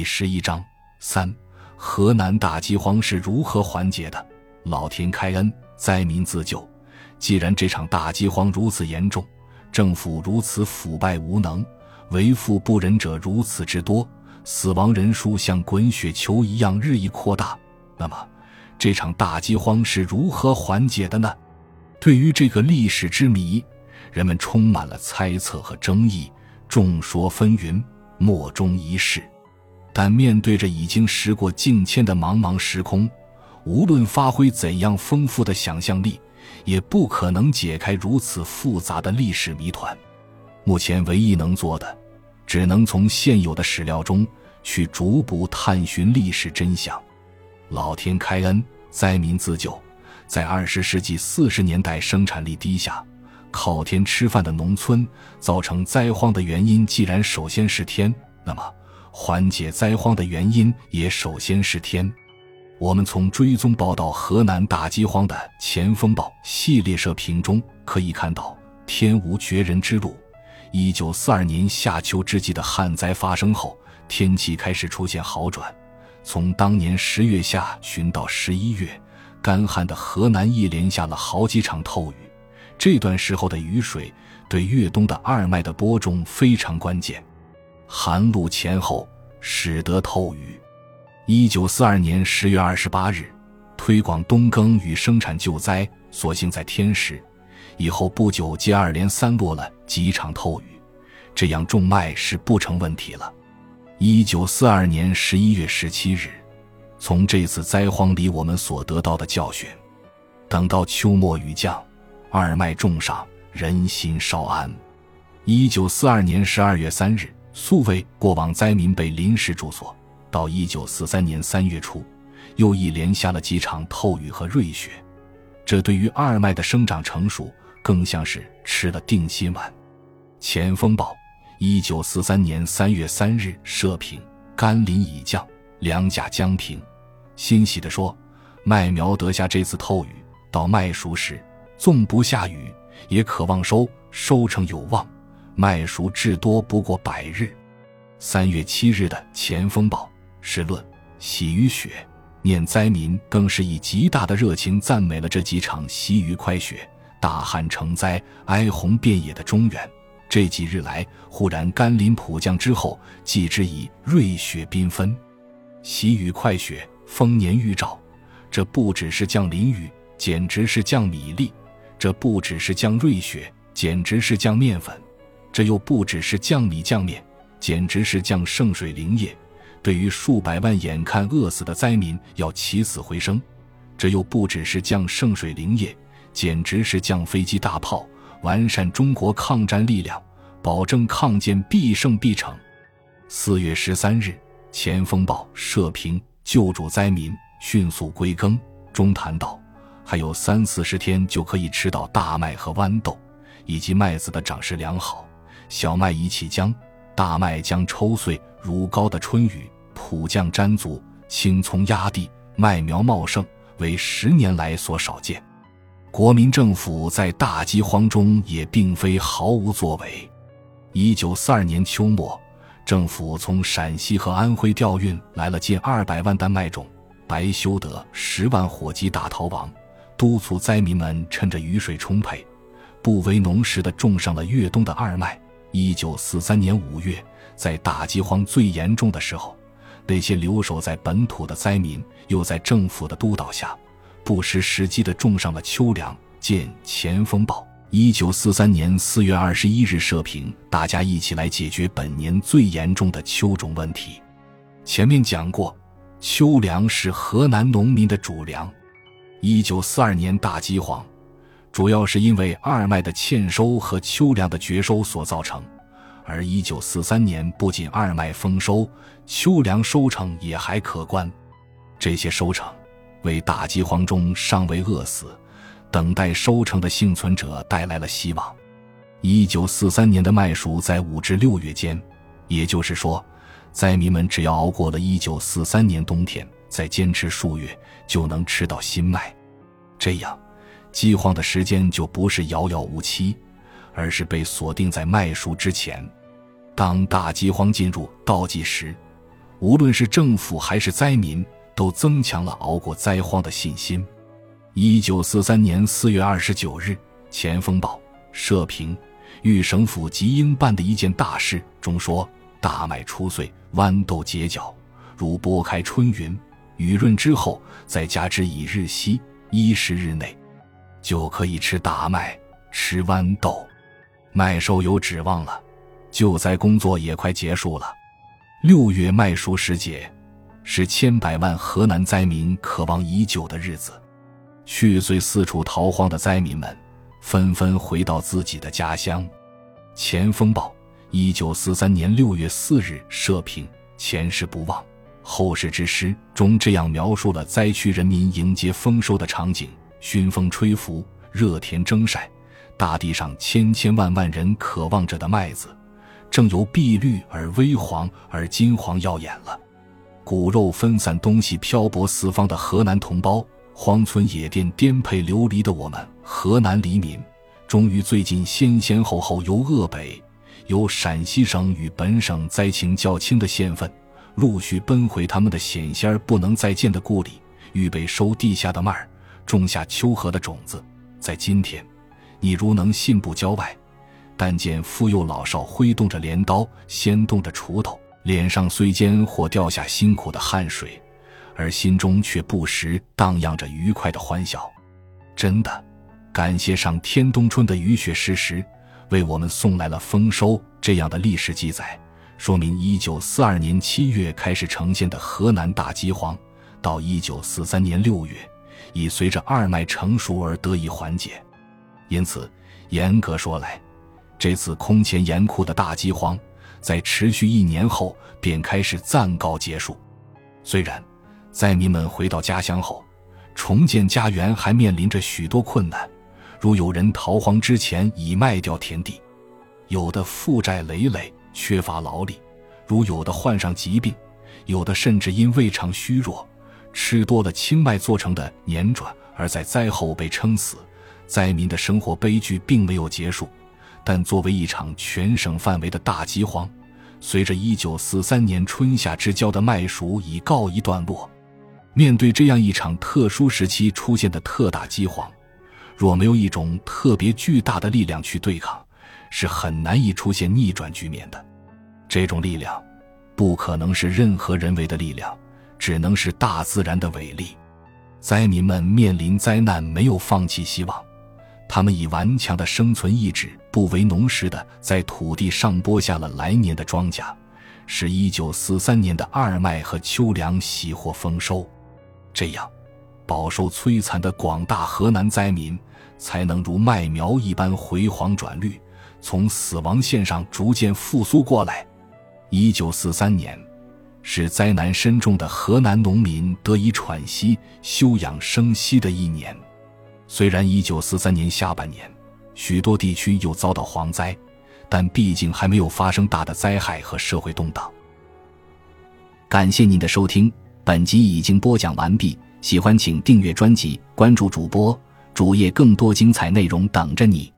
第十一章三，河南大饥荒是如何缓解的？老天开恩，灾民自救。既然这场大饥荒如此严重，政府如此腐败无能，为富不仁者如此之多，死亡人数像滚雪球一样日益扩大，那么这场大饥荒是如何缓解的呢？对于这个历史之谜，人们充满了猜测和争议，众说纷纭，莫衷一是。但面对着已经时过境迁的茫茫时空，无论发挥怎样丰富的想象力，也不可能解开如此复杂的历史谜团。目前唯一能做的，只能从现有的史料中去逐步探寻历史真相。老天开恩，灾民自救。在二十世纪四十年代生产力低下、靠天吃饭的农村，造成灾荒的原因既然首先是天，那么。缓解灾荒的原因也首先是天。我们从追踪报道河南大饥荒的《前锋报》系列社评中可以看到，天无绝人之路。一九四二年夏秋之际的旱灾发生后，天气开始出现好转。从当年十月下旬到十一月，干旱的河南一连下了好几场透雨。这段时候的雨水对越冬的二麦的播种非常关键。寒露前后，使得透雨。一九四二年十月二十八日，推广冬耕与生产救灾，所幸在天时。以后不久，接二连三落了几场透雨，这样种麦是不成问题了。一九四二年十一月十七日，从这次灾荒里我们所得到的教训，等到秋末雨降，二麦种上，人心稍安。一九四二年十二月三日。素为过往灾民被临时住所，到一九四三年三月初，又一连下了几场透雨和瑞雪，这对于二麦的生长成熟，更像是吃了定心丸。前锋报，一九四三年三月三日社评：甘霖已降，粮价将平。欣喜地说，麦苗得下这次透雨，到麦熟时，纵不下雨，也可望收，收成有望。麦熟至多不过百日。三月七日的《前锋报》是论喜与雪，念灾民更是以极大的热情赞美了这几场喜雨快雪、大旱成灾、哀鸿遍野的中原。这几日来，忽然甘霖普降之后，继之以瑞雪缤纷，喜雨快雪，丰年预兆。这不只是降淋雨，简直是降米粒；这不只是降瑞雪，简直是降面粉。这又不只是降米降面，简直是降圣水灵液。对于数百万眼看饿死的灾民，要起死回生；这又不只是降圣水灵液，简直是降飞机大炮，完善中国抗战力量，保证抗建必胜必成。四月十三日，《前锋报》社评：救助灾民迅速归耕。中谈到，还有三四十天就可以吃到大麦和豌豆，以及麦子的长势良好。小麦已起浆，大麦将抽穗。如高的春雨，普降沾足，青葱压地，麦苗茂盛，为十年来所少见。国民政府在大饥荒中也并非毫无作为。一九四二年秋末，政府从陕西和安徽调运来了近二百万担麦种，白修德十万火急大逃亡，督促灾民们趁着雨水充沛，不为农时的种上了越冬的二麦。一九四三年五月，在大饥荒最严重的时候，那些留守在本土的灾民又在政府的督导下，不失时机地种上了秋粮。见《前锋报》一九四三年四月二十一日社评：大家一起来解决本年最严重的秋种问题。前面讲过，秋粮是河南农民的主粮。一九四二年大饥荒。主要是因为二麦的欠收和秋粮的绝收所造成，而一九四三年不仅二麦丰收，秋粮收成也还可观。这些收成为大饥荒中尚未饿死、等待收成的幸存者带来了希望。一九四三年的麦熟在五至六月间，也就是说，灾民们只要熬过了一九四三年冬天，再坚持数月，就能吃到新麦。这样。饥荒的时间就不是遥遥无期，而是被锁定在麦熟之前。当大饥荒进入倒计时，无论是政府还是灾民，都增强了熬过灾荒的信心。一九四三年四月二十九日，《前锋报》社评：豫省府即应办的一件大事中说：“大麦出穗，豌豆结角，如拨开春云，雨润之后，再加之以日息，一十日内，就可以吃大麦，吃豌豆，麦收有指望了。救灾工作也快结束了。六月麦熟时节，是千百万河南灾民渴望已久的日子。”去岁四处逃荒的灾民们，纷纷回到自己的家乡。《前锋报》一九四三年六月四日社评：前世不忘，后世之师中这样描述了灾区人民迎接丰收的场景：熏风吹拂，热田蒸晒，大地上千千万万人渴望着的麦子，正由碧绿而微黄而金黄耀眼了。骨肉分散东西，漂泊四方的河南同胞。荒村野店颠沛流离的我们，河南黎民，终于最近先先后后由鄂北、由陕西省与本省灾情较轻的县份，陆续奔回他们的险些不能再见的故里，预备收地下的麦儿，种下秋禾的种子。在今天，你如能信步郊外，但见妇幼老少挥动着镰刀，掀动着锄头，脸上虽间或掉下辛苦的汗水。而心中却不时荡漾着愉快的欢笑。真的，感谢上天冬春的雨雪时时，为我们送来了丰收这样的历史记载，说明一九四二年七月开始呈现的河南大饥荒，到一九四三年六月，已随着二麦成熟而得以缓解。因此，严格说来，这次空前严酷的大饥荒，在持续一年后便开始暂告结束。虽然。灾民们回到家乡后，重建家园还面临着许多困难，如有人逃荒之前已卖掉田地，有的负债累累，缺乏劳力；如有的患上疾病，有的甚至因胃肠虚弱，吃多了青麦做成的粘转，而在灾后被撑死。灾民的生活悲剧并没有结束，但作为一场全省范围的大饥荒，随着1943年春夏之交的麦熟已告一段落。面对这样一场特殊时期出现的特大饥荒，若没有一种特别巨大的力量去对抗，是很难以出现逆转局面的。这种力量，不可能是任何人为的力量，只能是大自然的伟力。灾民们面临灾难，没有放弃希望，他们以顽强的生存意志，不为农时的在土地上播下了来年的庄稼，使一九四三年的二麦和秋粮喜获丰收。这样，饱受摧残的广大河南灾民才能如麦苗一般回黄转绿，从死亡线上逐渐复苏过来。一九四三年，是灾难深重的河南农民得以喘息、休养生息的一年。虽然一九四三年下半年许多地区又遭到蝗灾，但毕竟还没有发生大的灾害和社会动荡。感谢您的收听。本集已经播讲完毕，喜欢请订阅专辑，关注主播主页，更多精彩内容等着你。